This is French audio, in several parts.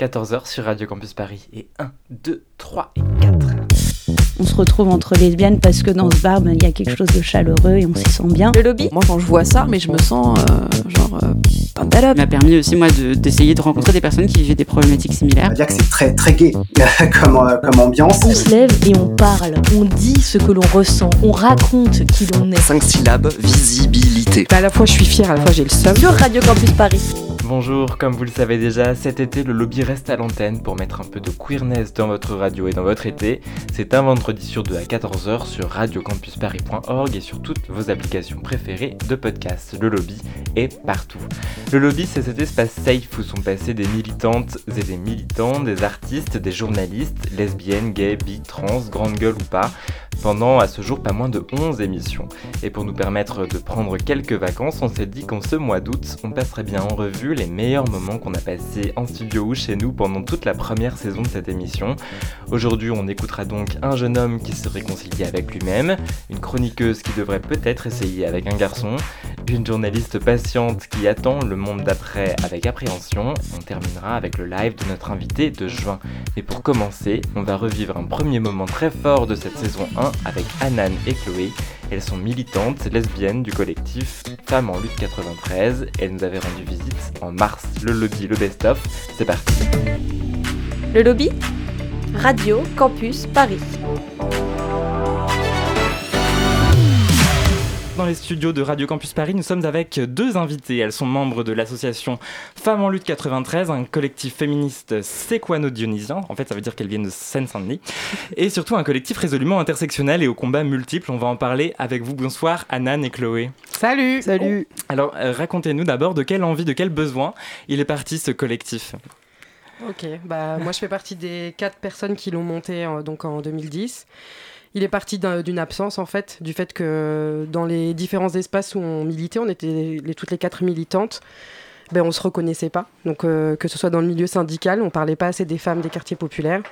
14h sur Radio Campus Paris. Et 1, 2, 3 et 4. On se retrouve entre lesbiennes parce que dans ce bar, ben, il y a quelque chose de chaleureux et on s'y sent bien. Le lobby Moi, quand je vois ça, mais je me sens euh, genre euh, Ça m'a permis aussi, moi, de- d'essayer de, rencontrer des personnes qui vivaient des problématiques On similaires. va dire que c'est très très gay comme, euh, comme ambiance. On se lève et on parle, on dit ce que l'on ressent, on raconte qui l'on est. 5 syllabes, visibilité. à la fois je suis fière, à la fois j'ai le seum. Sur Radio Campus Paris. Bonjour, comme vous le savez déjà, cet été le lobby reste à l'antenne pour mettre un peu de queerness dans votre radio et dans votre été. C'est un vendredi sur deux à 14h sur radiocampusparis.org et sur toutes vos applications préférées de podcast. Le lobby est partout. Le lobby, c'est cet espace safe où sont passées des militantes et des militants, des artistes, des journalistes, lesbiennes, gays, bi, trans, grande gueule ou pas, pendant à ce jour pas moins de 11 émissions. Et pour nous permettre de prendre quelques vacances, on s'est dit qu'en ce mois d'août, on passerait bien en revue les meilleurs moments qu'on a passés en studio ou chez nous pendant toute la première saison de cette émission. Aujourd'hui, on écoutera donc un jeune homme qui se réconcilie avec lui-même, une chroniqueuse qui devrait peut-être essayer avec un garçon, une journaliste patiente qui attend le monde d'après avec appréhension. On terminera avec le live de notre invité de juin. Et pour commencer, on va revivre un premier moment très fort de cette saison 1 avec Anan et Chloé. Elles sont militantes lesbiennes du collectif Femmes en lutte 93. Elles nous avaient rendu visite en mars. Le lobby, le best-of, c'est parti. Le lobby Radio Campus Paris. Dans les studios de Radio Campus Paris, nous sommes avec deux invitées. Elles sont membres de l'association Femmes en lutte 93, un collectif féministe séquano-dionysien. En fait, ça veut dire qu'elles viennent de Seine-Saint-Denis. Et surtout un collectif résolument intersectionnel et aux combats multiples. On va en parler avec vous. Bonsoir, Anan et Chloé. Salut Salut Alors, euh, racontez-nous d'abord de quelle envie, de quel besoin il est parti ce collectif. Ok, bah moi je fais partie des quatre personnes qui l'ont monté euh, donc en 2010. Il est parti d'un- d'une absence en fait, du fait que dans les différents espaces où on militait, on était toutes les quatre militantes, ben on se reconnaissait pas. Donc euh, que ce soit dans le milieu syndical, on parlait pas assez des femmes des quartiers populaires.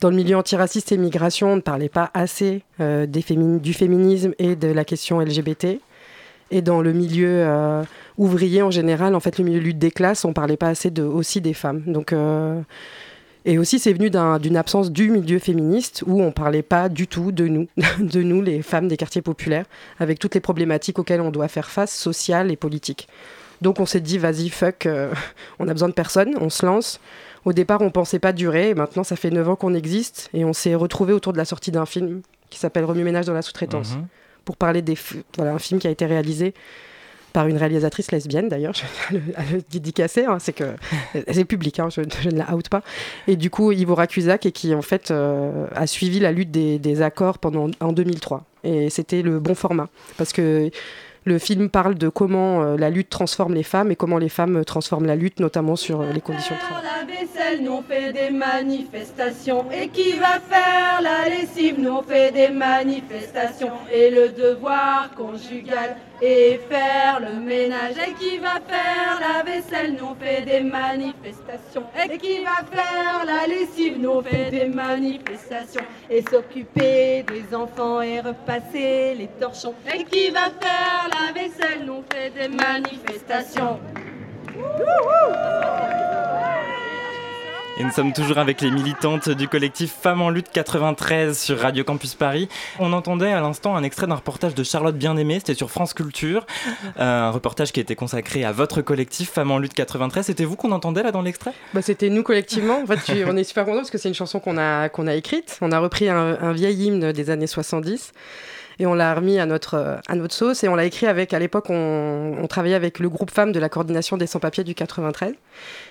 Dans le milieu antiraciste et migration, on ne parlait pas assez euh, du féminisme et de la question LGBT. Et dans le milieu euh, ouvrier en général, en fait, le milieu lutte des classes, on parlait pas assez aussi des femmes. Donc, et aussi, c'est venu d'un- d'une absence du milieu féministe où on parlait pas du tout de nous, de nous, les femmes des quartiers populaires, avec toutes les problématiques auxquelles on doit faire face, sociales et politiques. Donc, on s'est dit, vas-y, fuck, euh, on a besoin de personne, on se lance. Au départ, on pensait pas durer, et maintenant, ça fait 9 ans qu'on existe, et on s'est retrouvé autour de la sortie d'un film qui s'appelle Remue-ménage dans la sous-traitance Mhm. pour parler des voilà un film qui a été réalisé par une réalisatrice lesbienne d'ailleurs, je vais le, le dédicacer, hein, c'est que c'est public, hein, je, ne la out pas. Et du coup, Ivo et qui en fait euh, a suivi la lutte des, des accords pendant en 2003. Et c'était le bon format parce que le film parle de comment euh, la lutte transforme les femmes et comment les femmes transforment la lutte, notamment sur euh, les conditions de travail. Nous fait des manifestations. Et qui va faire la lessive, nous fait des manifestations. Et le devoir conjugal et faire le ménage. Et qui va faire la vaisselle, nous fait des manifestations. Et qui va faire la lessive, nous on fait des manifestations. Et s'occuper des enfants et repasser les torchons. Et qui va faire la vaisselle, nous fait des manifestations. Et nous sommes toujours avec les militantes du collectif Femmes en lutte 93 sur Radio Campus Paris. On entendait à l'instant un extrait d'un reportage de Charlotte Bien-Aimée, c'était sur France Culture, Euh, un reportage qui été consacré à votre collectif Femmes en lutte 93. C'était vous qu'on entendait là dans l'extrait? Bah, c'était nous collectivement. En fait, on est super contents parce que c'est une chanson qu'on a, qu'on a écrite. On a repris un, un vieil hymne des années 70 et on l'a remis à notre, euh, à notre sauce. Et on l'a écrit avec, à l'époque, on, on travaillait avec le groupe femmes de la coordination des sans-papiers du 93.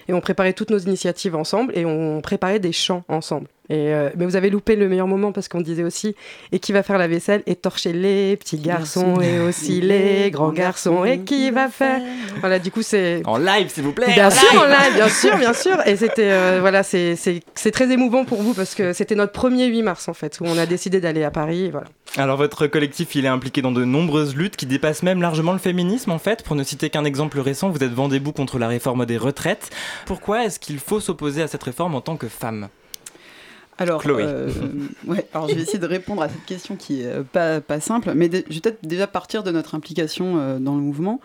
Et on préparait toutes nos initiatives ensemble et on préparait des chants ensemble. Et euh, mais vous avez loupé le meilleur moment parce qu'on disait aussi et qui va faire la vaisselle et torcher les petits garçons et aussi les grands garçons et qui va faire voilà du coup c'est En live, s'il vous plaît Bien en sûr, en live, bien sûr, bien sûr. Et c'était, euh, voilà, c'est c'est- c'est très émouvant pour vous parce que c'était notre premier 8 mars en fait, où on a décidé d'aller à Paris. Voilà. Alors votre collectif, il est impliqué dans de nombreuses luttes qui dépassent même largement le féminisme en fait. Pour ne citer qu'un exemple récent, vous êtes vent debout contre la réforme des retraites. Pourquoi est-ce qu'il faut s'opposer à cette réforme en tant que femme? Alors, Chloé. euh, ouais, alors je vais essayer de répondre à cette question qui est euh, pas, pas simple, mais je vais peut-être déjà partir de notre implication euh, dans le mouvement.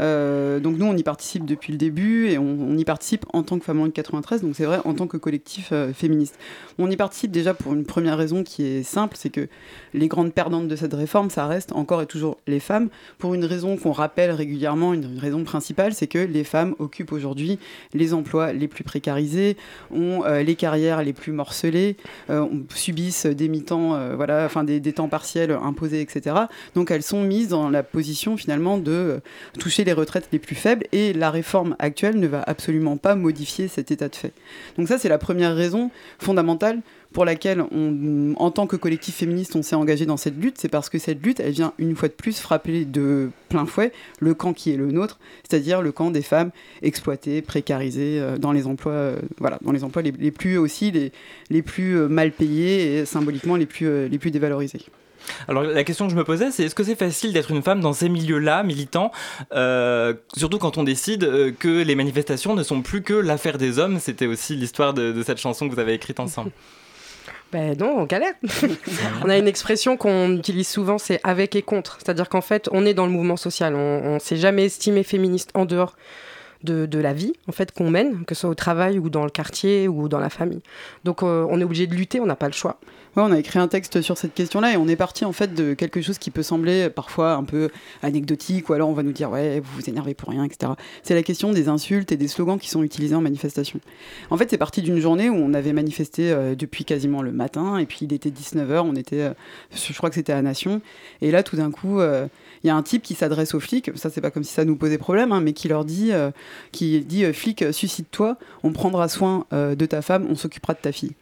Euh, donc nous, on y participe depuis le début et on, y participe en tant que Femmes en lutte 93, donc c'est vrai en tant que collectif euh, féministe. On y participe déjà pour une première raison qui est simple, c'est que les grandes perdantes de cette réforme, ça reste encore et toujours les femmes, pour une raison qu'on rappelle régulièrement, une raison principale, c'est que les femmes occupent aujourd'hui les emplois les plus précarisés, ont euh, les carrières les plus morcelées, subissent des mi-temps, voilà, enfin des, des temps partiels imposés, etc. Donc elles sont mises dans la position finalement de toucher les retraites les plus faibles et la réforme actuelle ne va absolument pas modifier cet état de fait. Donc ça c'est la première raison fondamentale pour laquelle, en tant que collectif féministe, on s'est engagé dans cette lutte, c'est parce que cette lutte, elle vient une fois de plus frapper de plein fouet le camp qui est le nôtre, c'est-à-dire le camp des femmes exploitées, précarisées euh, dans les emplois, euh, voilà, dans les emplois les, plus aussi les, les plus euh, mal payés et symboliquement les plus, les plus dévalorisés. Alors la question que je me posais, c'est est-ce que c'est facile d'être une femme dans ces milieux-là, militants, euh, surtout quand on décide euh, que les manifestations ne sont plus que l'affaire des hommes? C'était aussi l'histoire de, de cette chanson que vous avez écrite ensemble. Ben non, on galère. on a une expression qu'on utilise souvent, c'est avec et contre. C'est-à-dire qu'en fait, on est dans le mouvement social. On, on s'est jamais estimé féministe en dehors de, de la vie en fait qu'on mène, que ce soit au travail ou dans le quartier ou dans la famille. Donc euh, on est obligé de lutter, on n'a pas le choix. Ouais, on a écrit un texte sur cette question-là et on est parti en fait de quelque chose qui peut sembler parfois un peu anecdotique ou alors on va nous dire ouais vous vous énervez pour rien etc. C'est la question des insultes et des slogans qui sont utilisés en manifestation. En fait c'est parti d'une journée où on avait manifesté euh, depuis quasiment le matin et puis il était 19h, on était, euh, je crois que c'était à Nation et là tout d'un coup euh, il y a un type qui s'adresse aux flics, ça c'est pas comme si ça nous posait problème, hein, mais qui leur dit, qui dit flic suscite-toi, on prendra soin de ta femme, on s'occupera de ta fille.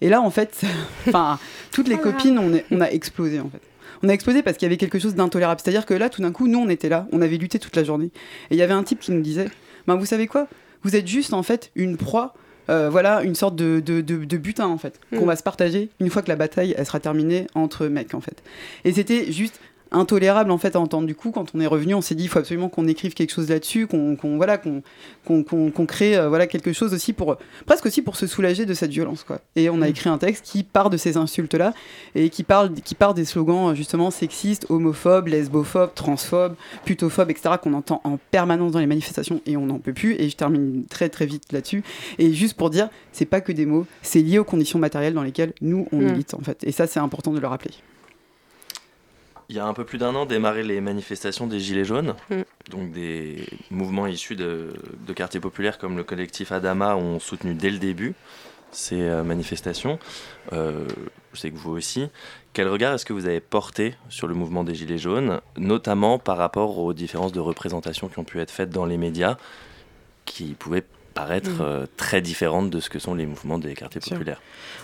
Et là, en fait, enfin, toutes les copines, on, est- on a explosé, en fait. On a explosé parce qu'il y avait quelque chose d'intolérable. C'est-à-dire que là, tout d'un coup, nous, on était là, on avait lutté toute la journée. Et il y avait un type qui nous disait, ben, vous savez quoi? Vous êtes juste, en fait, une proie, euh, voilà, une sorte de, de, de- de butin, en fait, qu'on Mm. va se partager une fois que la bataille, elle sera terminée entre mecs, en fait. Et c'était juste intolérable en fait à entendre. Du coup quand on est revenu on s'est dit il faut absolument qu'on écrive quelque chose là-dessus qu'on voilà qu'on crée euh, voilà quelque chose aussi pour presque aussi pour se soulager de cette violence quoi. Et on a écrit un texte qui part de ces insultes là et qui parle qui part des slogans euh, justement sexistes homophobes lesbophobes transphobes putophobes etc qu'on entend en permanence dans les manifestations et on n'en peut plus. Et je termine très très vite là-dessus. Et juste pour dire c'est pas que des mots c'est lié aux conditions matérielles dans lesquelles nous on Mm. milite en fait. Et ça c'est important de le rappeler Il y a un peu plus d'un an démarré les manifestations des Gilets jaunes, Mm. donc des mouvements issus de, de quartiers populaires comme le collectif Adama ont soutenu dès le début ces euh, manifestations. Euh, je sais que vous aussi. Quel regard est-ce que vous avez porté sur le mouvement des Gilets jaunes, notamment par rapport aux différences de représentation qui ont pu être faites dans les médias, qui pouvaient paraître Mm. euh, très différentes de ce que sont les mouvements des quartiers populaires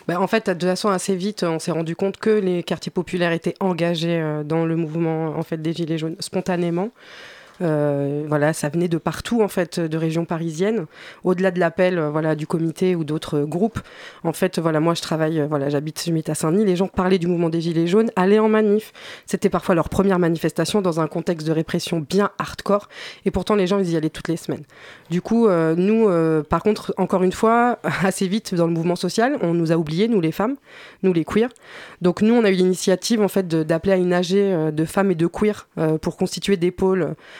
Bah, en fait, de toute façon, assez vite, on s'est rendu compte que les quartiers populaires étaient engagés euh, dans le mouvement en fait, des Gilets jaunes spontanément. Euh, voilà, ça venait de partout en fait, de régions parisiennes. Au-delà de l'appel, euh, voilà, du comité ou d'autres groupes. En fait, voilà, moi je travaille, euh, voilà, j'habite, je à Saint-Denis. Les gens parlaient du mouvement des gilets jaunes, allaient en manif. C'était parfois leur première manifestation dans un contexte de répression bien hardcore. Et pourtant, les gens ils y allaient toutes les semaines. Du coup, euh, nous, par contre, encore une fois, assez vite dans le mouvement social, on nous a oubliés, nous les femmes, nous les queers. Donc nous, on a eu l'initiative en fait d'appeler à une AG de femmes et de queers pour constituer des pôles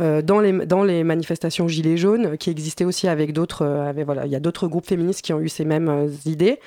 dans, les, dans les manifestations Gilets jaunes, qui existaient aussi avec d'autres. euh, avec- voilà, il y a d'autres groupes féministes qui ont eu ces mêmes euh, idées.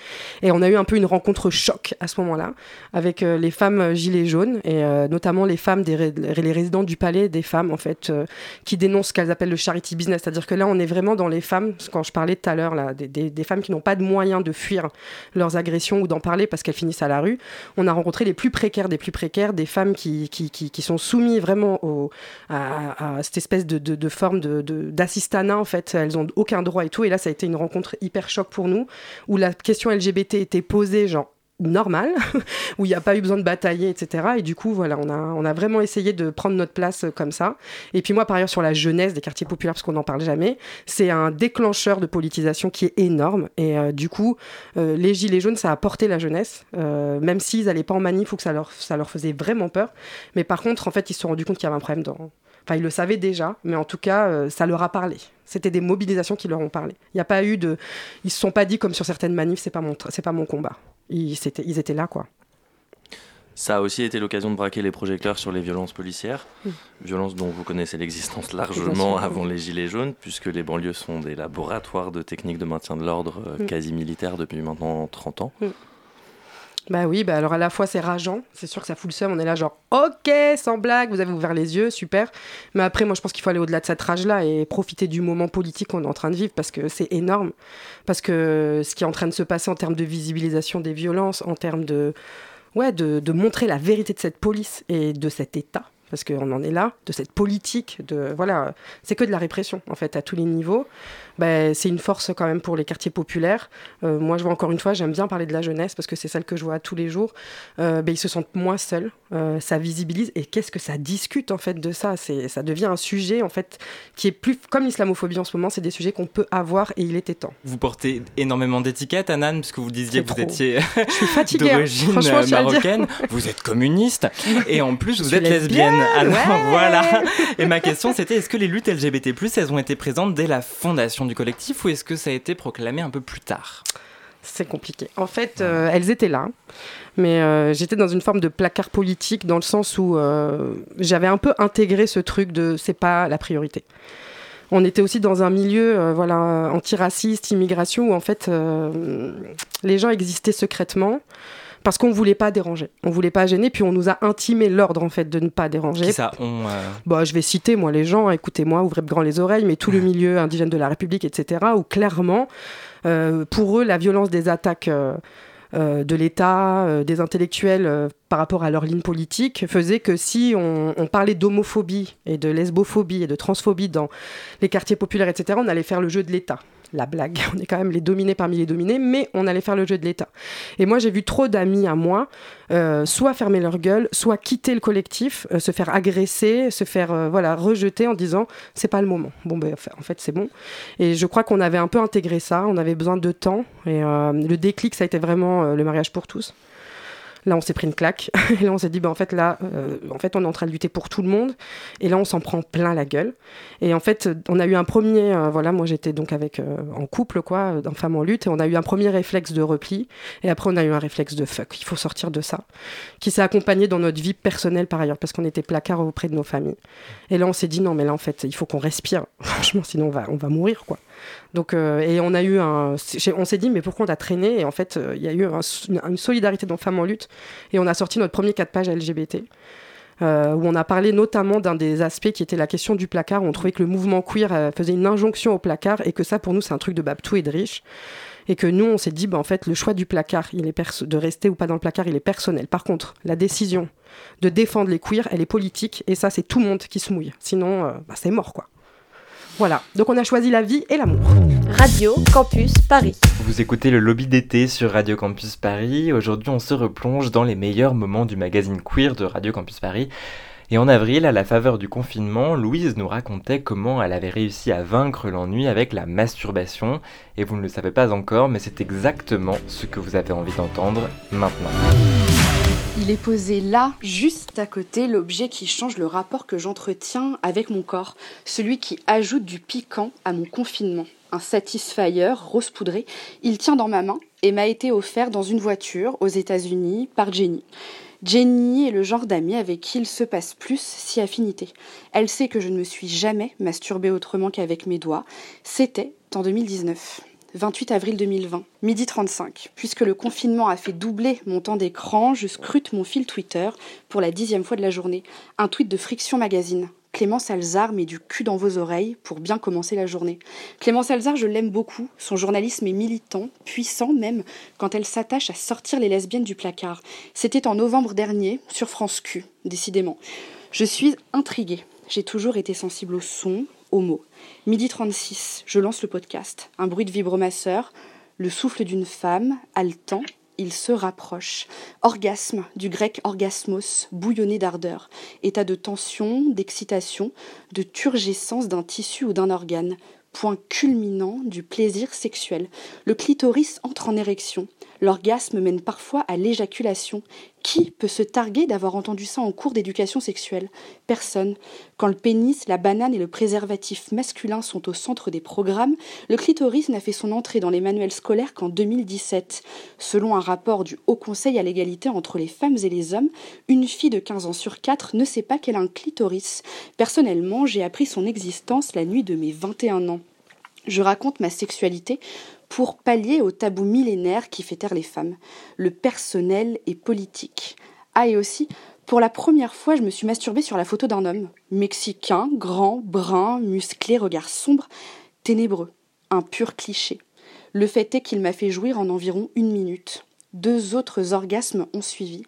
Et on a eu un peu une rencontre choc à ce moment-là avec euh, les femmes Gilets jaunes et euh, notamment les femmes des les résidents du palais, des femmes en fait euh, qui dénoncent ce qu'elles appellent le charity business, c'est-à-dire que là on est vraiment dans les femmes, quand je parlais tout à l'heure là, des, des- femmes qui n'ont pas de moyens de fuir leurs agressions ou d'en parler parce qu'elles finissent à la rue. On a rencontré les plus précaires des plus précaires, des femmes qui, qui, qui, sont soumises vraiment au, à cette espèce de, de, forme de- d'assistanat en fait. Elles ont aucun droit et tout. Et là ça a été une rencontre hyper choc pour nous où la question LGBT était posée genre normal, où il n'y a pas eu besoin de batailler, etc. Et du coup, voilà, on a, on a vraiment essayé de prendre notre place euh, comme ça. Et puis moi, par ailleurs, sur la jeunesse des quartiers populaires, parce qu'on n'en parle jamais, c'est un déclencheur de politisation qui est énorme. Et euh, du coup, euh, les gilets jaunes, ça a porté la jeunesse, euh, même s'ils n'allaient pas en manif ou que ça leur, ça leur faisait vraiment peur. Mais par contre, en fait, ils se sont rendus compte qu'il y avait un problème dans Enfin, ils le savaient déjà, mais en tout cas, ça leur a parlé. C'était des mobilisations qui leur ont parlé. Il n'y a pas eu de. Ils se sont pas dit comme sur certaines manifs, c'est pas mon, c'est pas mon combat. Ils, étaient là, quoi. Ça a aussi été l'occasion de braquer les projecteurs sur les violences policières, Mm. violences dont vous connaissez l'existence largement avant les Gilets jaunes, puisque les banlieues sont des laboratoires de techniques de maintien de l'ordre euh, Mm. quasi militaires depuis maintenant 30 ans. Bah oui, bah alors à la fois c'est rageant, c'est sûr que ça fout le seum, on est là genre ok, sans blague, vous avez ouvert les yeux, super. Mais après, moi je pense qu'il faut aller au-delà de cette rage-là et profiter du moment politique qu'on est en train de vivre parce que c'est énorme. Parce que ce qui est en train de se passer en termes de visibilisation des violences, en termes de, de montrer la vérité de cette police et de cet État, parce qu'on en est là, de cette politique, de voilà, c'est que de la répression en fait à tous les niveaux. Ben, c'est une force quand même pour les quartiers populaires. Euh, moi, je vois encore une fois, j'aime bien parler de la jeunesse parce que c'est celle que je vois tous les jours. Euh, ben, ils se sentent moins seuls, euh, ça visibilise et qu'est-ce que ça discute en fait de ça? C'est, ça devient un sujet en fait qui est plus comme l'islamophobie en ce moment. C'est des sujets qu'on peut avoir et il était temps. Vous portez énormément d'étiquettes, Anan, parce que vous disiez que vous trop. étiez hein. d'origine marocaine. Vous êtes communiste et en plus vous êtes lesbienne. lesbienne, Alors ouais. voilà. Et ma question c'était est-ce que les luttes LGBT+ elles ont été présentes dès la fondation du collectif ou est-ce que ça a été proclamé un peu plus tard? C'est compliqué. En fait, euh, elles étaient là, mais euh, j'étais dans une forme de placard politique dans le sens où euh, j'avais un peu intégré ce truc de c'est pas la priorité. On était aussi dans un milieu voilà, antiraciste, immigration, où en fait les gens existaient secrètement parce qu'on voulait pas déranger. On voulait pas gêner, puis on nous a intimé l'ordre en fait de ne pas déranger. Qui ça on euh, Bah, je vais citer, moi, les gens, écoutez-moi, ouvrez grand les oreilles, mais tout le milieu indigène de la République, etc., où clairement, euh, pour eux, la violence des attaques euh, euh, de l'État, euh, des intellectuels euh, par rapport à leur ligne politique, faisait que si on, on parlait d'homophobie et de lesbophobie et de transphobie dans les quartiers populaires, etc., on allait faire le jeu de l'État. La blague, on est quand même les dominés parmi les dominés, mais on allait faire le jeu de l'État. Et moi, j'ai vu trop d'amis à moi euh, soit fermer leur gueule, soit quitter le collectif, euh, se faire agresser, se faire euh, voilà rejeter en disant c'est pas le moment. Bon ben en fait c'est bon. Et je crois qu'on avait un peu intégré ça, on avait besoin de temps et le déclic ça a été vraiment le mariage pour tous. Là, on s'est pris une claque. Et là, on s'est dit, bah, en fait, là, euh, en fait, on est en train de lutter pour tout le monde. Et là, on s'en prend plein la gueule. Et en fait, on a eu un premier, euh, voilà, moi, j'étais donc avec euh, en couple, quoi, en femme en lutte, et on a eu un premier réflexe de repli. Et après, on a eu un réflexe de fuck. Il faut sortir de ça, qui s'est accompagné dans notre vie personnelle par ailleurs, parce qu'on était placard auprès de nos familles. Et là, on s'est dit, non, mais là, en fait, il faut qu'on respire. Franchement, sinon, on va, on va mourir, quoi. Donc, euh, et on a eu un. On s'est dit, mais pourquoi on a traîné? Et en fait, euh, il y a eu un- une, solidarité dans Femmes en lutte. Et on a sorti notre premier 4 pages LGBT. euh, où on a parlé notamment d'un des aspects qui était la question du placard. où On trouvait que le mouvement queer faisait une injonction au placard et que ça, pour nous, c'est un truc de Babtou et de riche. Et que nous, on s'est dit, bah, en fait, le choix du placard, il est de rester ou pas dans le placard, il est personnel. Par contre, la décision de défendre les queers, elle est politique. Et ça, c'est tout le monde qui se mouille. Sinon, bah, c'est mort, quoi. Voilà. Donc, on a choisi la vie et l'amour. Radio Campus Paris. Vous écoutez le lobby d'été sur Radio Campus Paris. Aujourd'hui, on se replonge dans les meilleurs moments du magazine queer de Radio Campus Paris. Et en avril, à la faveur du confinement, Louise nous racontait comment elle avait réussi à vaincre l'ennui avec la masturbation. Et vous ne le savez pas encore, mais c'est exactement ce que vous avez envie d'entendre maintenant. Il est posé là, juste à côté, l'objet qui change le rapport que j'entretiens avec mon corps, celui qui ajoute du piquant à mon confinement. Un Satisfyer rose poudré, il tient dans ma main et m'a été offert dans une voiture aux États-Unis par Jenny. Jenny est le genre d'amie avec qui il se passe plus si affinité. Elle sait que je ne me suis jamais masturbée autrement qu'avec mes doigts. C'était en 2019. 28 avril 2020, midi 35. Puisque le confinement a fait doubler mon temps d'écran, je scrute mon fil Twitter pour la dixième fois de la journée. Un tweet de Friction Magazine. Clémence Alzard met du cul dans vos oreilles pour bien commencer la journée. Clémence Alzard, je l'aime beaucoup. Son journalisme est militant, puissant même, quand elle s'attache à sortir les lesbiennes du placard. C'était en novembre dernier, sur France Q, décidément. Je suis intriguée. J'ai toujours été sensible au son, aux mots. Midi 36, je lance le podcast. Un bruit de vibromasseur, le souffle d'une femme, haletant, il se rapproche. Orgasme, du grec orgasmos, bouillonner d'ardeur. État de tension, d'excitation, de turgescence d'un tissu ou d'un organe. Point culminant du plaisir sexuel. Le clitoris entre en érection. L'orgasme mène parfois à l'éjaculation. Qui peut se targuer d'avoir entendu ça en cours d'éducation sexuelle? Personne. Quand le pénis, la banane et le préservatif masculin sont au centre des programmes, le clitoris n'a fait son entrée dans les manuels scolaires qu'en 2017. Selon un rapport du Haut Conseil à l'égalité entre les femmes et les hommes, une fille de 15 ans sur 4 ne sait pas qu'elle a un clitoris. Personnellement, j'ai appris son existence la nuit de mes 21 ans. Je raconte ma sexualité pour pallier au tabou millénaire qui fait taire les femmes. Le personnel est politique. Ah, et aussi, pour la première fois, je me suis masturbée sur la photo d'un homme. Mexicain, grand, brun, musclé, regard sombre, ténébreux. Un pur cliché. Le fait est qu'il m'a fait jouir en environ une minute. Deux autres orgasmes ont suivi.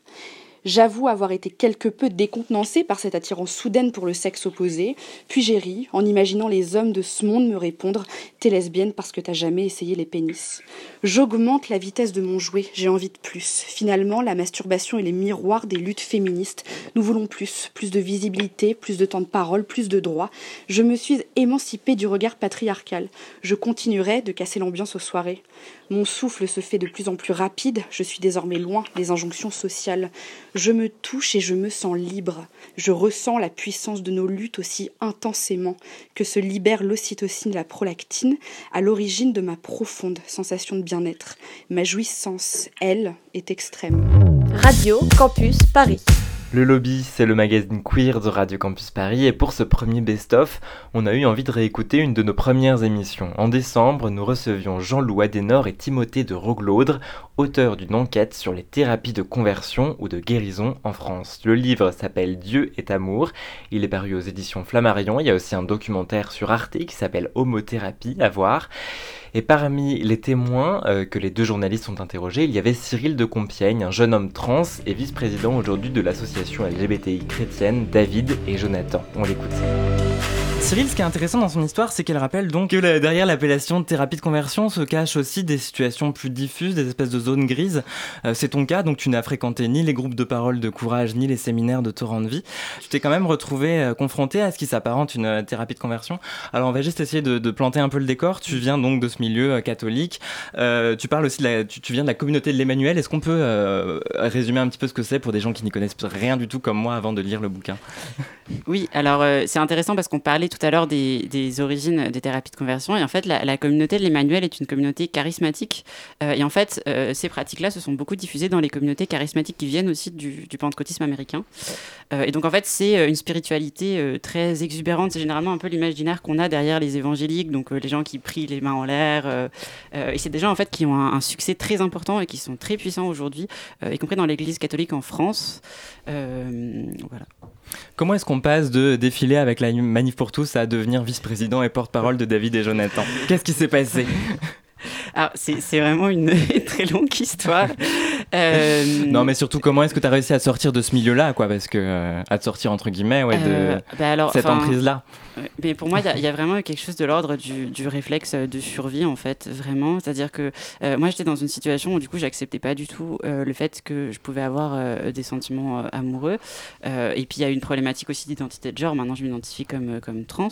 J'avoue avoir été quelque peu décontenancée par cette attirance soudaine pour le sexe opposé, puis j'ai ri en imaginant les hommes de ce monde me répondre T'es lesbienne parce que t'as jamais essayé les pénis. J'augmente la vitesse de mon jouet, j'ai envie de plus. Finalement, la masturbation est les miroirs des luttes féministes. Nous voulons plus, plus de visibilité, plus de temps de parole, plus de droits. Je me suis émancipée du regard patriarcal. Je continuerai de casser l'ambiance aux soirées. Mon souffle se fait de plus en plus rapide, je suis désormais loin des injonctions sociales. Je me touche et je me sens libre. Je ressens la puissance de nos luttes aussi intensément que se libère l'ocytocine la prolactine à l'origine de ma profonde sensation de bien-être. Ma jouissance, elle, est extrême. Radio Campus Paris. Le Lobby, c'est le magazine queer de Radio Campus Paris et pour ce premier best-of, on a eu envie de réécouter une de nos premières émissions. En décembre, nous recevions Jean-Loup Adenor et Timothée de Roglaudre, auteurs d'une enquête sur les thérapies de conversion ou de guérison en France. Le livre s'appelle Dieu est amour, il est paru aux éditions Flammarion, il y a aussi un documentaire sur Arte qui s'appelle Homothérapie à voir. Et parmi les témoins euh, que les deux journalistes ont interrogés, il y avait Cyril de Compiègne, un jeune homme trans et vice-président aujourd'hui de l'association LGBTI chrétienne David et Jonathan. On l'écoute. Cyril, ce qui est intéressant dans son histoire, c'est qu'elle rappelle donc que derrière l'appellation de thérapie de conversion se cachent aussi des situations plus diffuses, des espèces de zones grises. Euh, c'est ton cas, donc tu n'as fréquenté ni les groupes de parole de courage, ni les séminaires de torrent de vie. Tu t'es quand même retrouvé euh, confronté à ce qui s'apparente une euh, thérapie de conversion. Alors on va juste essayer de, planter un peu le décor. Tu viens donc de ce milieu catholique. tu parles aussi tu, tu, viens de la communauté de l'Emmanuel. Est-ce qu'on peut résumer un petit peu ce que c'est pour des gens qui n'y connaissent rien du tout comme moi avant de lire le bouquin? Oui, alors c'est intéressant parce qu'on parlait tout à l'heure des, des, origines des thérapies de conversion. Et en fait, la, communauté de l'Emmanuel est une communauté charismatique. Euh, et en fait, euh, ces pratiques-là se sont beaucoup diffusées dans les communautés charismatiques qui viennent aussi du, du pentecôtisme américain. Euh, et donc, en fait, c'est une spiritualité très exubérante. C'est généralement un peu l'imaginaire qu'on a derrière les évangéliques, donc les gens qui prient les mains en l'air. et c'est des gens, en fait, qui ont un, un, succès très important et qui sont très puissants aujourd'hui, y compris dans l'Église catholique en France. voilà. Comment est-ce qu'on passe de défiler avec la Manif pour tous à devenir vice-président et porte-parole de David et Jonathan? Qu'est-ce qui s'est passé? C'est vraiment une très longue histoire. Euh... Non, mais surtout, comment est-ce que tu as réussi à sortir de ce milieu-là, quoi? Parce que, euh, à te sortir, entre guillemets, ouais, de euh, bah alors, cette emprise-là. Mais pour moi, il y, a vraiment quelque chose de l'ordre du, réflexe de survie, en fait, vraiment. C'est-à-dire que euh, moi, j'étais dans une situation où, du coup, j'acceptais pas du tout euh, le fait que je pouvais avoir euh, des sentiments amoureux. et puis, il y a une problématique aussi d'identité de genre. Maintenant, je m'identifie comme, comme trans.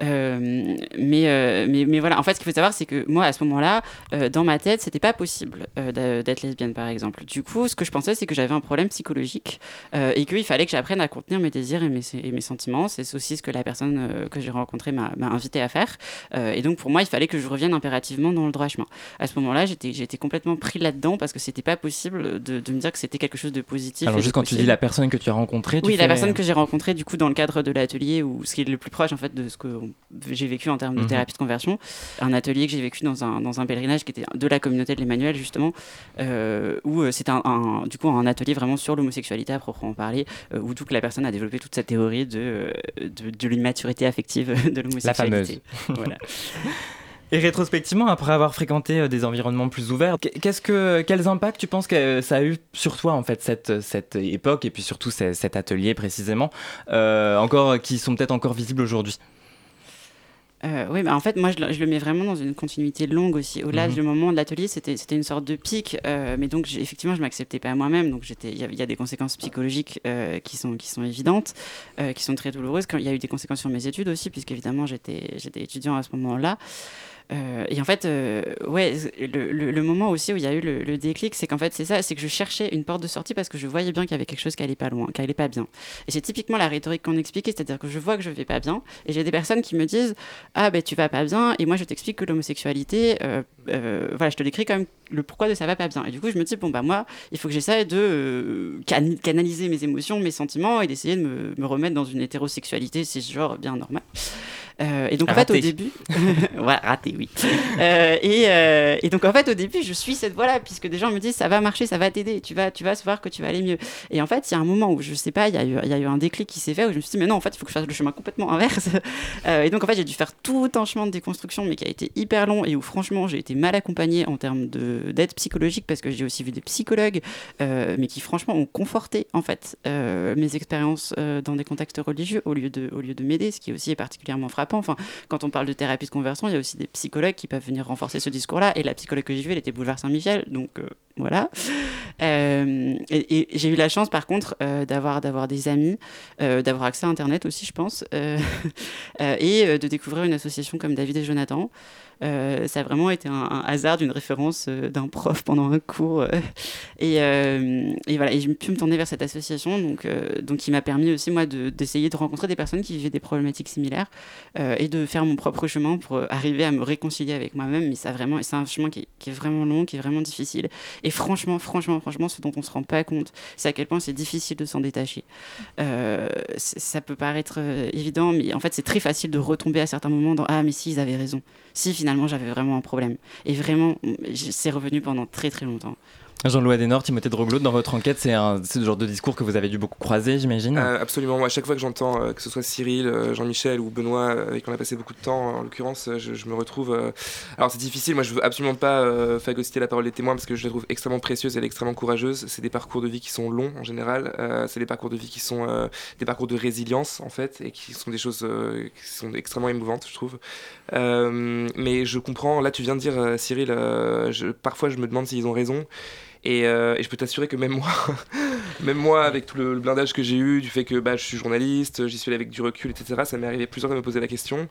mais, mais, mais voilà, en fait, ce qu'il faut savoir, c'est que moi, à ce moment-là, dans ma tête, c'était pas possible d'être lesbienne, par exemple. Du coup, ce que je pensais, c'est que j'avais un problème psychologique et qu'il fallait que j'apprenne à contenir mes désirs et mes, et mes sentiments. C'est aussi ce que la personne euh, que j'ai rencontré m'a invité à faire. Euh, et donc pour moi, il fallait que je revienne impérativement dans le droit chemin. À ce moment-là, j'étais complètement pris là-dedans parce que c'était pas possible de, de, me dire que c'était quelque chose de positif. Alors juste quand tu dis la personne que tu as rencontrée, oui, la personne que j'ai rencontrée du coup dans le cadre de l'atelier ou ce qui est le plus proche en fait de ce que j'ai vécu en termes de mhm. thérapie de conversion, un atelier que j'ai vécu dans un, dans un pèlerinage qui était de la communauté de l'Emmanuel justement, euh, où c'était un, un, du coup un atelier vraiment sur l'homosexualité à proprement parler, où toute la personne a développé toute cette théorie de, de, de l'immaturité affective de l'homosexualité. La fameuse. voilà. Et rétrospectivement, après avoir fréquenté euh, des environnements plus ouverts, qu'est-ce que, quels impacts tu penses que ça a eu sur toi en fait cette, cette époque et puis surtout cet atelier précisément, euh, encore qui sont peut-être encore visibles aujourd'hui? Euh, oui, bah en fait, moi, je, je, le mets vraiment dans une continuité longue aussi. Au-delà mmh. du moment de l'atelier, c'était une sorte de pic, euh, mais donc effectivement, je m'acceptais pas moi-même. Donc il y, y, a des conséquences psychologiques euh, qui, sont, qui sont évidentes, qui sont très douloureuses. Il y a eu des conséquences sur mes études aussi, puisqu'évidemment, j'étais étudiant à ce moment-là. Et en fait, ouais, le, moment aussi où il y a eu le, déclic, c'est qu'en fait, c'est ça, c'est que je cherchais une porte de sortie parce que je voyais bien qu'il y avait quelque chose qui allait pas loin, qui allait pas bien. Et c'est typiquement la rhétorique qu'on expliquait, c'est-à-dire que je vois que je vais pas bien, et j'ai des personnes qui me disent Ah, ben tu vas pas bien, et moi je t'explique que l'homosexualité, voilà, je te décris quand même le pourquoi de ça va pas bien. Et du coup, je me dis, bon, bah moi, il faut que j'essaie de euh, canaliser mes émotions, mes sentiments et d'essayer de me, me, remettre dans une hétérosexualité, c'est genre bien normal. Euh, et donc, en fait, au début. ouais, raté, oui. Euh, et, euh, et, donc, en fait, au début, je suis cette voie-là, puisque des gens me disent ça va marcher, ça va t'aider, tu vas, tu vas voir que tu vas aller mieux. Et en fait, il y a un moment où, je sais pas, il y, a eu, y a eu un déclic qui s'est fait où je me suis dit, mais non, en fait, il faut que je fasse le chemin complètement inverse. et donc, en fait, j'ai dû faire tout un chemin de déconstruction, mais qui a été hyper long et où, franchement, j'ai été mal accompagnée en termes d'aide psychologique, parce que j'ai aussi vu des psychologues, mais qui, franchement, ont conforté, en fait, mes expériences dans des contextes religieux au lieu de, au lieu de m'aider, ce qui aussi est particulièrement frappant Enfin, quand on parle de thérapie de conversion, il y a aussi des psychologues qui peuvent venir renforcer ce discours-là. Et la psychologue que j'ai vue, elle était boulevard Saint-Michel. Donc euh, voilà. Euh, et, j'ai eu la chance, par contre, euh, d'avoir, d'avoir des amis, d'avoir accès à Internet aussi, je pense, et de découvrir une association comme David et Jonathan. Euh, ça a vraiment été un, hasard d'une référence euh, d'un prof pendant un cours. Euh. et, et, voilà, et j'ai pu me tourner vers cette association, donc, donc qui m'a permis aussi, moi, d'essayer de, rencontrer des personnes qui vivaient des problématiques similaires et de faire mon propre chemin pour arriver à me réconcilier avec moi-même. Mais ça vraiment, c'est un chemin qui qui est, vraiment long, qui est vraiment difficile. Et franchement, franchement, franchement, ce dont on se rend pas compte, c'est à quel point c'est difficile de s'en détacher. ça peut paraître évident, mais en fait, c'est très facile de retomber à certains moments dans Ah, mais si, ils avaient raison. Si, finalement, j'avais vraiment un problème. Et vraiment, c'est revenu pendant très très longtemps. Jean-Louis Adenor, Timothée Droglo, dans votre enquête, c'est ce genre de discours que vous avez dû beaucoup croiser, j'imagine euh, Absolument. Moi, à chaque fois que j'entends euh, que ce soit Cyril, euh, Jean-Michel ou Benoît, avec qui on a passé beaucoup de temps, en l'occurrence, je, me retrouve. Alors, c'est difficile. Moi, je veux absolument pas phagocyter la parole des témoins parce que je la trouve extrêmement précieuse, elle est extrêmement courageuse. C'est des parcours de vie qui sont longs en général. c'est des parcours de vie qui sont des parcours de résilience, en fait, et qui sont des choses qui sont extrêmement émouvantes, je trouve. mais je comprends. Là, tu viens de dire, Cyril, parfois, je me demande s'ils ont raison. Euh, et, je peux t'assurer que même moi, même moi, avec tout le, blindage que j'ai eu, du fait que bah, je suis journaliste, j'y suis allé avec du recul, etc., ça m'est arrivé plusieurs fois de me poser la question.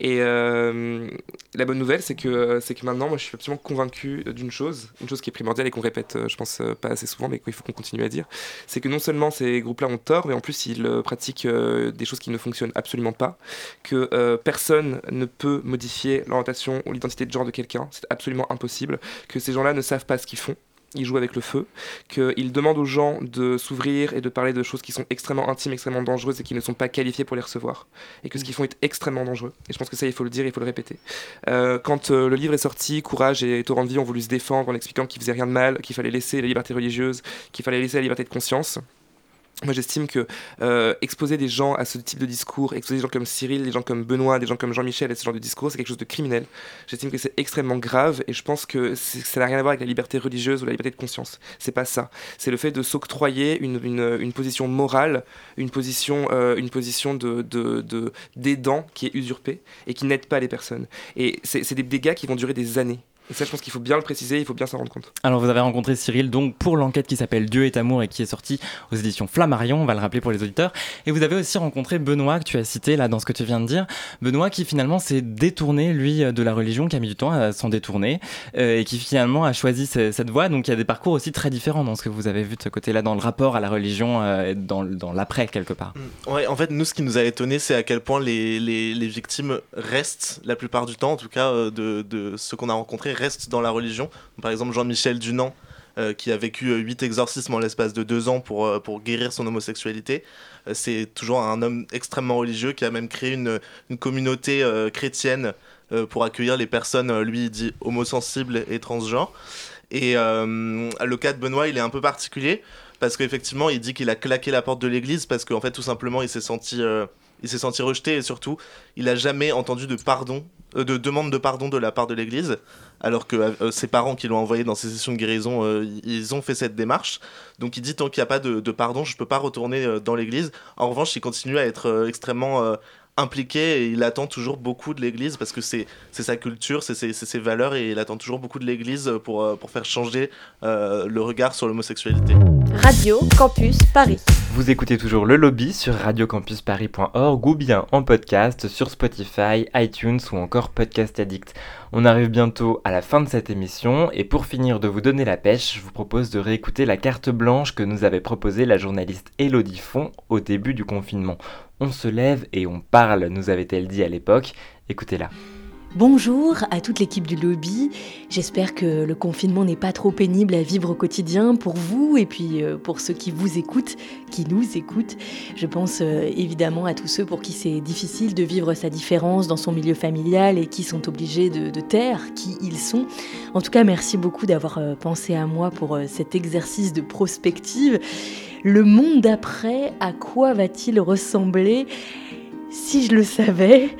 Et euh, la bonne nouvelle, c'est que, c'est que maintenant, moi, je suis absolument convaincu d'une chose, une chose qui est primordiale et qu'on répète, euh, je pense, pas assez souvent, mais qu'il faut qu'on continue à dire, c'est que non seulement ces groupes-là ont tort, mais en plus, ils pratiquent des choses qui ne fonctionnent absolument pas, que personne ne peut modifier l'orientation ou l'identité de genre de quelqu'un, c'est absolument impossible, que ces gens-là ne savent pas ce qu'ils font il joue avec le feu, qu'il demande aux gens de s'ouvrir et de parler de choses qui sont extrêmement intimes, extrêmement dangereuses et qui ne sont pas qualifiées pour les recevoir. Et que ce qu'ils font est extrêmement dangereux. Et je pense que ça, il faut le dire, il faut le répéter. Euh, quand euh, le livre est sorti, Courage et Torrent de Vie ont voulu se défendre en expliquant qu'ils faisaient rien de mal, qu'il fallait laisser la liberté religieuse, qu'il fallait laisser la liberté de conscience. Moi, j'estime que euh, exposer des gens à ce type de discours, exposer des gens comme Cyril, des gens comme Benoît, des gens comme Jean-Michel à ce genre de discours, c'est quelque chose de criminel. J'estime que c'est extrêmement grave et je pense que ça n'a rien à voir avec la liberté religieuse ou la liberté de conscience. C'est pas ça. C'est le fait de s'octroyer une, position morale, une position, euh, une position de, d'aidant qui est usurpée et qui n'aide pas les personnes. Et c'est des dégâts qui vont durer des années. Et ça, je pense qu'il faut bien le préciser, il faut bien s'en rendre compte. Alors, vous avez rencontré Cyril donc pour l'enquête qui s'appelle Dieu est amour et qui est sortie aux éditions Flammarion, on va le rappeler pour les auditeurs. Et vous avez aussi rencontré Benoît, que tu as cité là dans ce que tu viens de dire. Benoît qui finalement s'est détourné, lui, de la religion, qui a mis du temps à s'en détourner euh, et qui finalement a choisi cette voie. Donc, il y a des parcours aussi très différents dans ce que vous avez vu de ce côté-là, dans le rapport à la religion, euh, dans, dans l'après, quelque part. Mm. Ouais, en fait, nous, ce qui nous a étonné, c'est à quel point les, les, les, victimes restent, la plupart du temps, en tout cas, euh, de, de ceux qu'on a rencontrés, restent dans la religion par exemple, Jean-Michel Dunant, euh, qui a vécu 8 euh, exorcismes en l'espace de 2 ans pour, euh, pour guérir son homosexualité. c'est toujours un homme extrêmement religieux qui a même créé une, une communauté chrétienne pour accueillir les personnes, lui, dit homosensibles et transgenres. Et le cas de Benoît, il est un peu particulier parce qu'effectivement, il dit qu'il a claqué la porte de l'église parce qu'en fait, tout simplement, il s'est senti, il s'est senti rejeté et surtout, il n'a jamais entendu de pardon, de demande de pardon de la part de l'église alors que euh, ses parents qui l'ont envoyé dans ces sessions de guérison, euh, ils ont fait cette démarche. Donc il dit tant qu'il n'y a pas de, pardon, je ne peux pas retourner euh, dans l'église. En revanche, il continue à être extrêmement impliqué et il attend toujours beaucoup de l'église parce que c'est sa culture, c'est ses, valeurs et il attend toujours beaucoup de l'église pour, pour faire changer le regard sur l'homosexualité. Radio Campus Paris. Vous écoutez toujours le lobby sur radiocampusparis.org ou bien en podcast sur Spotify, iTunes ou encore Podcast Addict. On arrive bientôt à la fin de cette émission et pour finir de vous donner la pêche, je vous propose de réécouter la carte blanche que nous avait proposée la journaliste Elodie Font au début du confinement. On se lève et on parle, nous avait-elle dit à l'époque. Écoutez-la. Bonjour à toute l'équipe du lobby. J'espère que le confinement n'est pas trop pénible à vivre au quotidien pour vous et puis euh, pour ceux qui vous écoutent, qui nous écoutent. Je pense euh, évidemment à tous ceux pour qui c'est difficile de vivre sa différence dans son milieu familial et qui sont obligés de, de taire qui ils sont. En tout cas, merci beaucoup d'avoir euh, pensé à moi pour cet exercice de prospective. Le monde d'après, à quoi va-t-il ressembler? Si je le savais.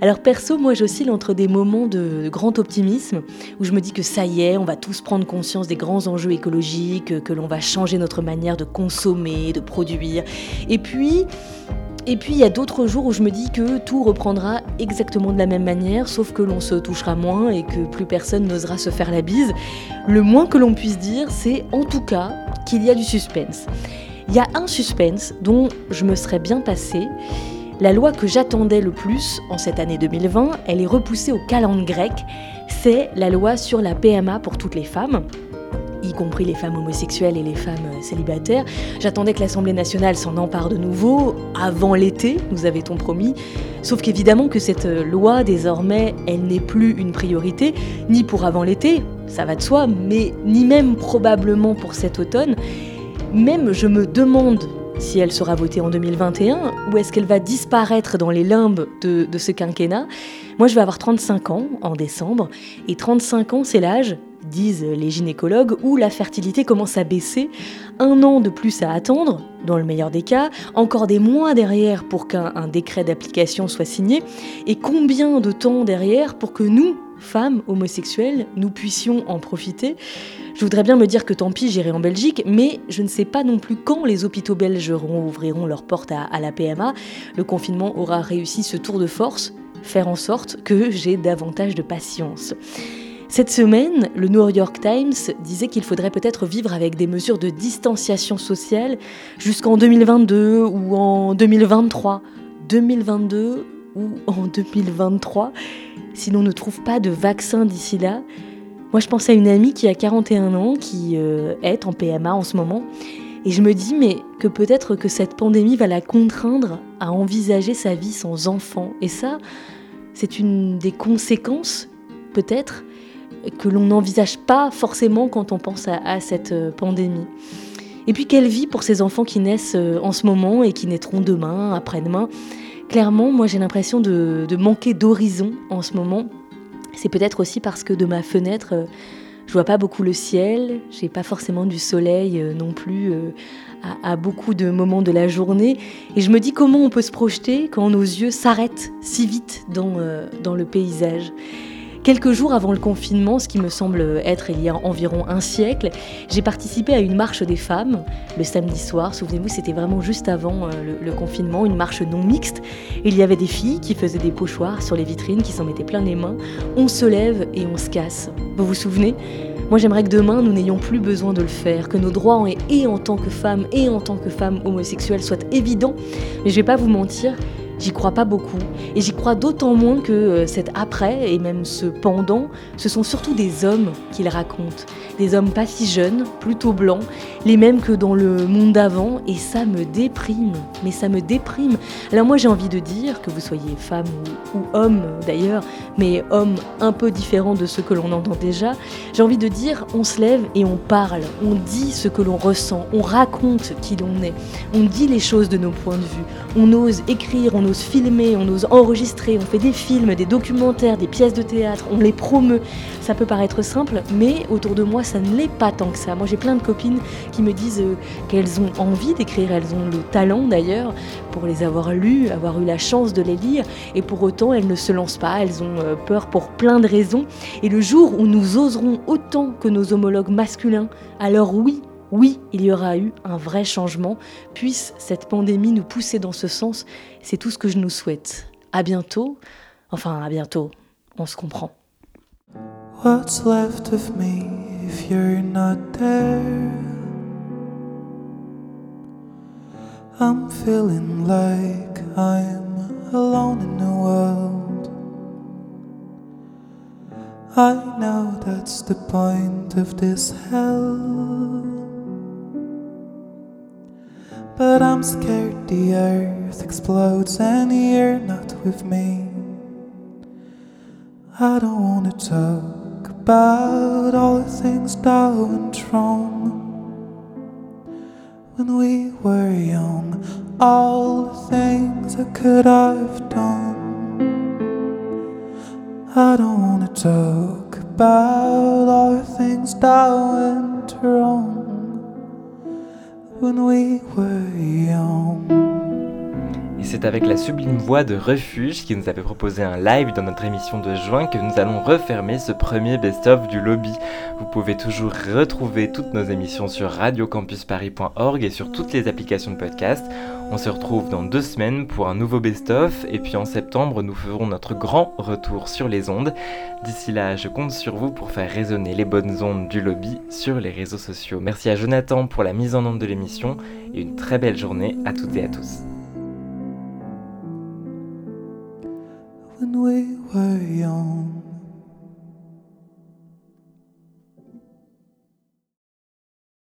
Alors perso, moi j'oscille entre des moments de grand optimisme, où je me dis que ça y est, on va tous prendre conscience des grands enjeux écologiques, que l'on va changer notre manière de consommer, de produire. Et puis... Et puis il y a d'autres jours où je me dis que tout reprendra exactement de la même manière, sauf que l'on se touchera moins et que plus personne n'osera se faire la bise. Le moins que l'on puisse dire, c'est en tout cas qu'il y a du suspense. Il y a un suspense dont je me serais bien passé, la loi que j'attendais le plus en cette année 2020, elle est repoussée au calendrier grec. C'est la loi sur la PMA pour toutes les femmes y compris les femmes homosexuelles et les femmes célibataires. J'attendais que l'Assemblée nationale s'en empare de nouveau avant l'été, nous avait-on promis. Sauf qu'évidemment que cette loi, désormais, elle n'est plus une priorité, ni pour avant l'été, ça va de soi, mais ni même probablement pour cet automne. Même je me demande si elle sera votée en 2021 ou est-ce qu'elle va disparaître dans les limbes de, ce quinquennat? Moi, je vais avoir 35 ans en décembre, et 35 ans, c'est l'âge, disent les gynécologues, où la fertilité commence à baisser. Un an de plus à attendre, dans le meilleur des cas, encore des mois derrière pour qu'un décret d'application soit signé, et combien de temps derrière pour que nous, femmes homosexuelles, nous puissions en profiter. Je voudrais bien me dire que tant pis, j'irai en Belgique, mais je ne sais pas non plus quand les hôpitaux belges ouvriront leurs portes à, à la PMA. Le confinement aura réussi ce tour de force, faire en sorte que j'ai davantage de patience. Cette semaine, le New York Times disait qu'il faudrait peut-être vivre avec des mesures de distanciation sociale jusqu'en 2022 ou en 2023. 2022 ou en 2023 si l'on ne trouve pas de vaccin d'ici là. Moi, je pense à une amie qui a 41 ans, qui euh, est en PMA en ce moment, et je me dis, mais que peut-être que cette pandémie va la contraindre à envisager sa vie sans enfant. Et ça, c'est une des conséquences, peut-être, que l'on n'envisage pas forcément quand on pense à, cette euh, pandémie. Et puis, quelle vie pour ces enfants qui naissent euh, en ce moment et qui naîtront demain, après-demain? Clairement, moi j'ai l'impression de, manquer d'horizon en ce moment. C'est peut-être aussi parce que de ma fenêtre, euh, je vois pas beaucoup le ciel, j'ai pas forcément du soleil euh, non plus euh, à, beaucoup de moments de la journée. Et je me dis comment on peut se projeter quand nos yeux s'arrêtent si vite dans le paysage. Quelques jours avant le confinement, ce qui me semble être il y a environ un siècle, j'ai participé à une marche des femmes le samedi soir. Souvenez-vous, c'était vraiment juste avant euh, le, confinement, une marche non mixte. Il y avait des filles qui faisaient des pochoirs sur les vitrines, qui s'en mettaient plein les mains. On se lève et on se casse. Vous vous souvenez? Moi, j'aimerais que demain, nous n'ayons plus besoin de le faire, que nos droits, et en tant que femmes et en tant que femmes homosexuelles, soient évidents. Mais je vais pas vous mentir, J'y crois pas beaucoup. Et j'y crois d'autant moins que euh, cet après, et même ce pendant, ce sont surtout des hommes qu'il raconte. Des hommes pas si jeunes, plutôt blancs, les mêmes que dans le monde d'avant, et ça me déprime. Mais ça me déprime. Alors moi j'ai envie de dire, que vous soyez femme ou, homme d'ailleurs, mais homme un peu différent de ce que l'on entend déjà, j'ai envie de dire, on se lève et on parle, on dit ce que l'on ressent, on raconte qui l'on est, on dit les choses de nos points de vue, on ose écrire, on ose filmer, on ose enregistrer, on fait des films, des documentaires, des pièces de théâtre, on les promeut. Ça peut paraître simple, mais autour de moi, ça ne l'est pas tant que ça. Moi, j'ai plein de copines qui me disent euh, qu'elles ont envie d'écrire, elles ont le talent d'ailleurs pour les avoir lus, avoir eu la chance de les lire, et pour autant, elles ne se lancent pas, elles ont euh, peur pour plein de raisons. Et le jour où nous oserons autant que nos homologues masculins, alors oui, oui, il y aura eu un vrai changement. Puisse cette pandémie nous pousser dans ce sens, c'est tout ce que je nous souhaite. À bientôt. Enfin, à bientôt. On se comprend. What's left of me if you're not there? I'm feeling like I'm alone in the world. I know that's the point of this hell. But I'm scared the earth explodes and you're not with me. I don't wanna talk about all the things that went wrong when we were young, all the things I could have done. I don't wanna talk about all the things that went wrong when we were young. Et c'est avec la sublime voix de Refuge qui nous avait proposé un live dans notre émission de juin que nous allons refermer ce premier best-of du lobby. Vous pouvez toujours retrouver toutes nos émissions sur radiocampusparis.org et sur toutes les applications de podcast. On se retrouve dans deux semaines pour un nouveau best-of et puis en septembre nous ferons notre grand retour sur les ondes. D'ici là, je compte sur vous pour faire résonner les bonnes ondes du lobby sur les réseaux sociaux. Merci à Jonathan pour la mise en onde de l'émission et une très belle journée à toutes et à tous. We 用